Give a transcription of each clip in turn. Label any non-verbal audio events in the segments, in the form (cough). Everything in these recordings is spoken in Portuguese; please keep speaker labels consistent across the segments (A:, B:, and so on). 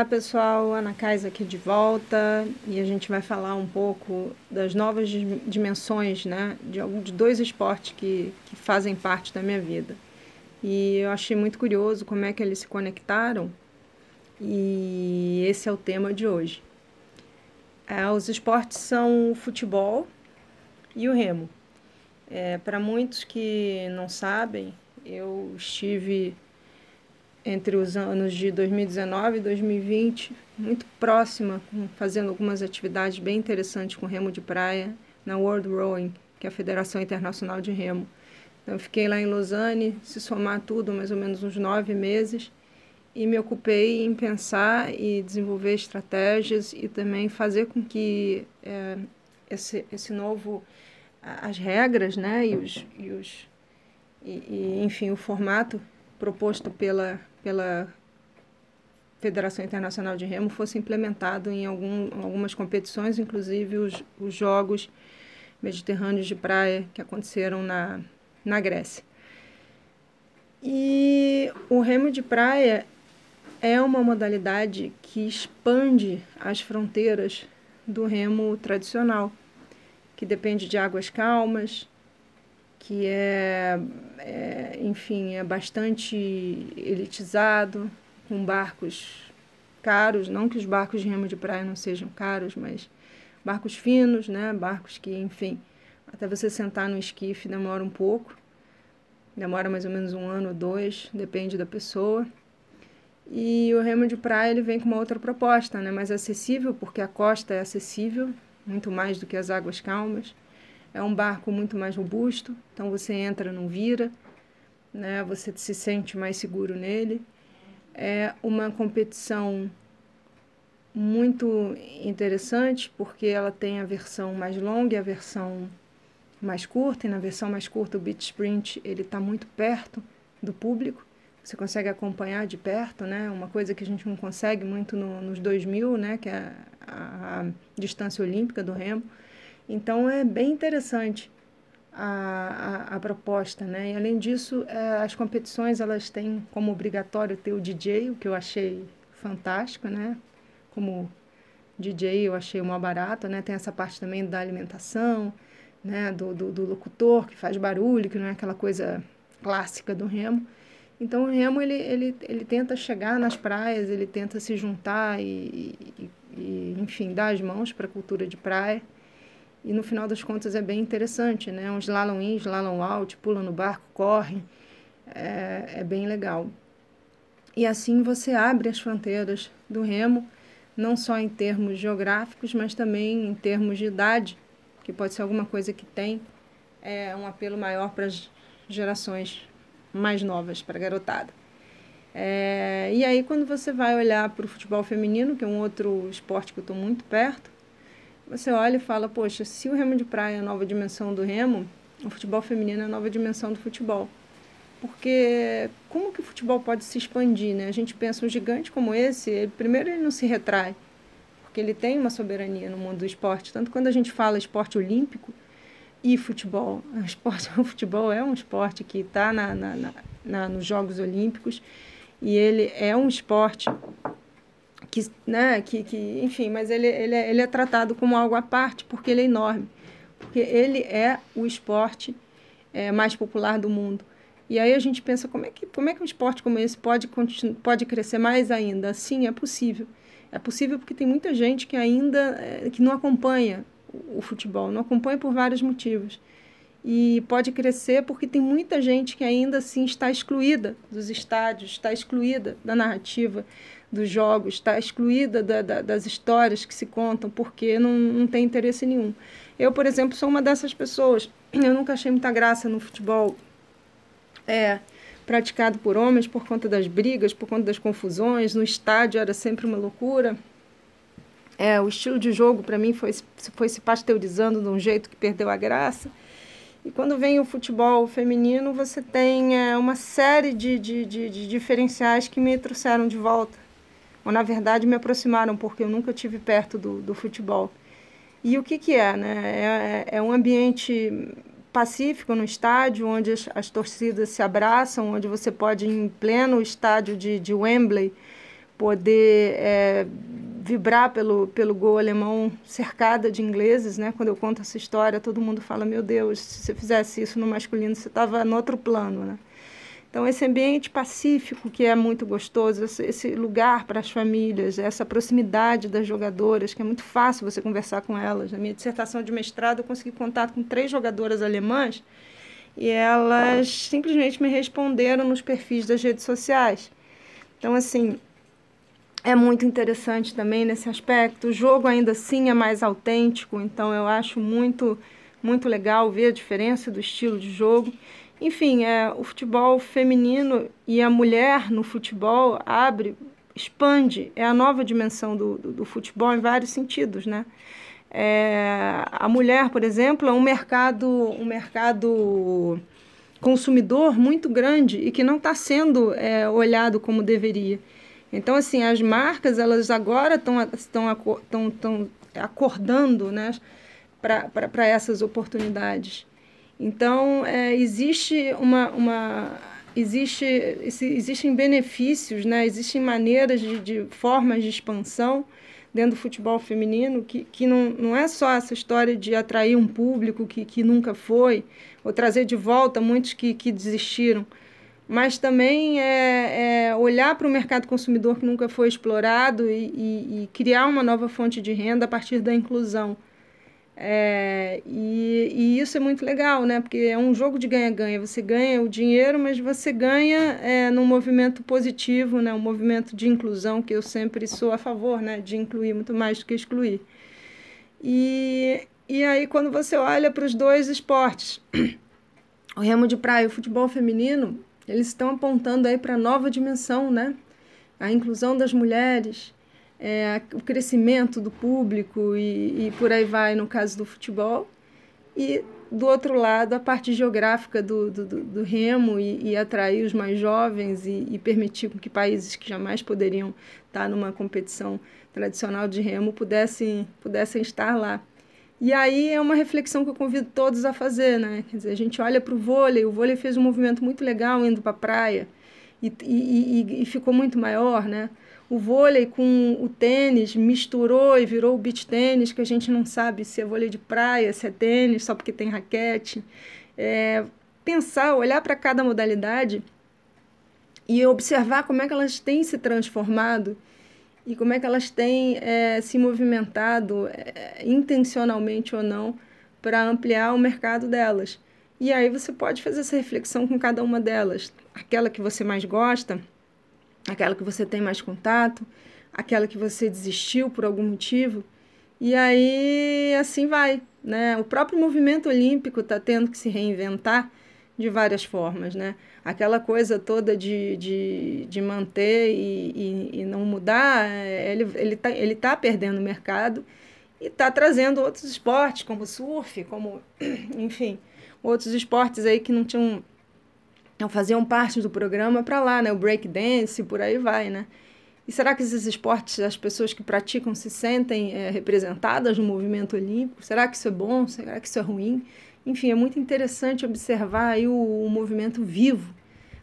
A: Olá pessoal, Ana Kais aqui de volta e a gente vai falar um pouco das novas dimensões né, de, de dois esportes que, que fazem parte da minha vida. E eu achei muito curioso como é que eles se conectaram e esse é o tema de hoje. É, os esportes são o futebol e o remo. É, Para muitos que não sabem, eu estive entre os anos de 2019 e 2020 muito próxima, fazendo algumas atividades bem interessantes com remo de praia na World Rowing, que é a Federação Internacional de Remo. Então, fiquei lá em Lausanne, se somar tudo, mais ou menos uns nove meses, e me ocupei em pensar e desenvolver estratégias e também fazer com que é, esse, esse novo, as regras, né, e os, e os e, e, enfim, o formato proposto pela, pela Federação Internacional de Remo fosse implementado em algum, algumas competições, inclusive os, os Jogos Mediterrâneos de Praia que aconteceram na, na Grécia. E o remo de praia é uma modalidade que expande as fronteiras do remo tradicional, que depende de águas calmas, que é, é enfim, é bastante elitizado, com barcos caros, não que os barcos de remo de praia não sejam caros, mas barcos finos, né, barcos que, enfim, até você sentar no esquife demora um pouco. Demora mais ou menos um ano ou dois, depende da pessoa. E o remo de praia ele vem com uma outra proposta, né? mais acessível, porque a costa é acessível, muito mais do que as águas calmas. É um barco muito mais robusto, então você entra, não vira, né? você se sente mais seguro nele. É uma competição muito interessante, porque ela tem a versão mais longa e a versão mais curta, e na versão mais curta o beat sprint ele está muito perto do público, você consegue acompanhar de perto, né? Uma coisa que a gente não consegue muito no, nos 2000, né? Que é a, a, distância olímpica do remo. Então é bem interessante a, a, a proposta, né? E além disso, é, as competições elas têm como obrigatório ter o DJ, o que eu achei fantástico, né? Como DJ eu achei uma barato, né? Tem essa parte também da alimentação, né, do, do, do, locutor que faz barulho, que não é aquela coisa clássica do remo. Então o remo ele, ele, ele tenta chegar nas praias, ele tenta se juntar e, e, e enfim, dar as mãos para a cultura de praia. E no final das contas é bem interessante, né? Um slalom in, slalom out, pula no barco, corre, é, é bem legal. E assim você abre as fronteiras do remo, não só em termos geográficos, mas também em termos de idade que pode ser alguma coisa que tem é, um apelo maior para as gerações mais novas, para a garotada. É, e aí, quando você vai olhar para o futebol feminino, que é um outro esporte que eu estou muito perto, você olha e fala: Poxa, se o remo de praia é a nova dimensão do remo, o futebol feminino é a nova dimensão do futebol. Porque como que o futebol pode se expandir? Né? A gente pensa um gigante como esse, ele, primeiro ele não se retrai, porque ele tem uma soberania no mundo do esporte. Tanto quando a gente fala esporte olímpico e futebol, (laughs) o, esporte, o futebol é um esporte que está na, na, na, nos Jogos Olímpicos e ele é um esporte que, né, que, que enfim, mas ele, ele, é, ele é tratado como algo à parte porque ele é enorme, porque ele é o esporte é, mais popular do mundo. E aí a gente pensa como é que, como é que um esporte como esse pode, pode crescer mais ainda? Sim, é possível. É possível porque tem muita gente que ainda é, que não acompanha o futebol, não acompanha por vários motivos. E pode crescer porque tem muita gente que ainda assim está excluída dos estádios, está excluída da narrativa dos jogos, está excluída da, da, das histórias que se contam porque não, não tem interesse nenhum. Eu, por exemplo, sou uma dessas pessoas. Eu nunca achei muita graça no futebol. É, praticado por homens por conta das brigas, por conta das confusões. No estádio era sempre uma loucura. É, o estilo de jogo para mim foi, foi se pasteurizando de um jeito que perdeu a graça. E quando vem o futebol feminino, você tem é, uma série de, de, de, de, diferenciais que me trouxeram de volta. Ou, na verdade, me aproximaram, porque eu nunca tive perto do, do futebol. E o que, que é? Né? É, é, é um ambiente pacífico no estádio, onde as, as, torcidas se abraçam, onde você pode, em pleno estádio de, de Wembley, poder é, vibrar pelo, pelo gol alemão cercada de ingleses, né? Quando eu conto essa história, todo mundo fala, meu Deus, se você fizesse isso no masculino, você estava no outro plano, né? Então, esse ambiente pacífico que é muito gostoso, esse lugar para as famílias, essa proximidade das jogadoras, que é muito fácil você conversar com elas. Na minha dissertação de mestrado, eu consegui contato com três jogadoras alemãs e elas simplesmente me responderam nos perfis das redes sociais. Então, assim, é muito interessante também nesse aspecto. O jogo ainda assim é mais autêntico, então eu acho muito muito legal ver a diferença do estilo de jogo. Enfim, é, o futebol feminino e a mulher no futebol abre, expande, é a nova dimensão do, do, do futebol em vários sentidos, né? É, a mulher, por exemplo, é um mercado, um mercado consumidor muito grande e que não está sendo é, olhado como deveria. Então, assim, as marcas, elas agora estão acordando né, para essas oportunidades. Então, é, existe uma, uma existe, existem benefícios, né? existem maneiras de, de formas de expansão dentro do futebol feminino que, que não, não é só essa história de atrair um público que, que nunca foi, ou trazer de volta muitos que, que desistiram, mas também é, é olhar para o mercado consumidor que nunca foi explorado e, e, e, criar uma nova fonte de renda a partir da inclusão. É, e, e, isso é muito legal, né? Porque é um jogo de ganha-ganha. Você ganha o dinheiro, mas você ganha é, num movimento positivo, né? Um movimento de inclusão que eu sempre sou a favor, né? De incluir muito mais do que excluir. E, e aí quando você olha para os dois esportes, (clears throat) o remo de praia e o futebol feminino, eles estão apontando aí para nova dimensão, né? A inclusão das mulheres, é, o crescimento do público e, e por aí vai no caso do futebol. E do outro lado, a parte geográfica do, do, do remo e, e, atrair os mais jovens e, e, permitir que países que jamais poderiam estar numa competição tradicional de remo pudessem, pudessem estar lá. E aí é uma reflexão que eu convido todos a fazer, né? Quer dizer, a gente olha para o vôlei, o vôlei fez um movimento muito legal indo para a praia e, e, e, ficou muito maior, né? O vôlei com o tênis misturou e virou o beach tênis, que a gente não sabe se é vôlei de praia, se é tênis, só porque tem raquete. É, pensar, olhar para cada modalidade e observar como é que elas têm se transformado e como é que elas têm é, se movimentado é, intencionalmente ou não para ampliar o mercado delas. E aí você pode fazer essa reflexão com cada uma delas. Aquela que você mais gosta, aquela que você tem mais contato, aquela que você desistiu por algum motivo. E aí assim vai. Né? O próprio movimento olímpico está tendo que se reinventar de várias formas, né? Aquela coisa toda de, de, de manter e, e, e não mudar, é, ele ele tá, ele tá perdendo mercado e está trazendo outros esportes, como surf, como, (clears throat) enfim, outros esportes aí que não tinham faziam parte do programa para lá, né? O break dance, por aí vai, né? E será que esses esportes, as pessoas que praticam se sentem é, representadas no movimento olímpico? Será que isso é bom? Será que isso é ruim? Enfim, é muito interessante observar aí o, o movimento vivo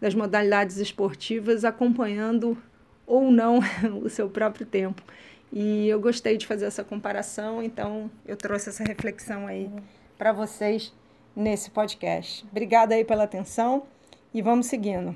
A: das modalidades esportivas acompanhando ou não (laughs) o seu próprio tempo. E eu gostei de fazer essa comparação, então eu trouxe essa reflexão aí para vocês nesse podcast. Obrigada aí pela atenção e vamos seguindo.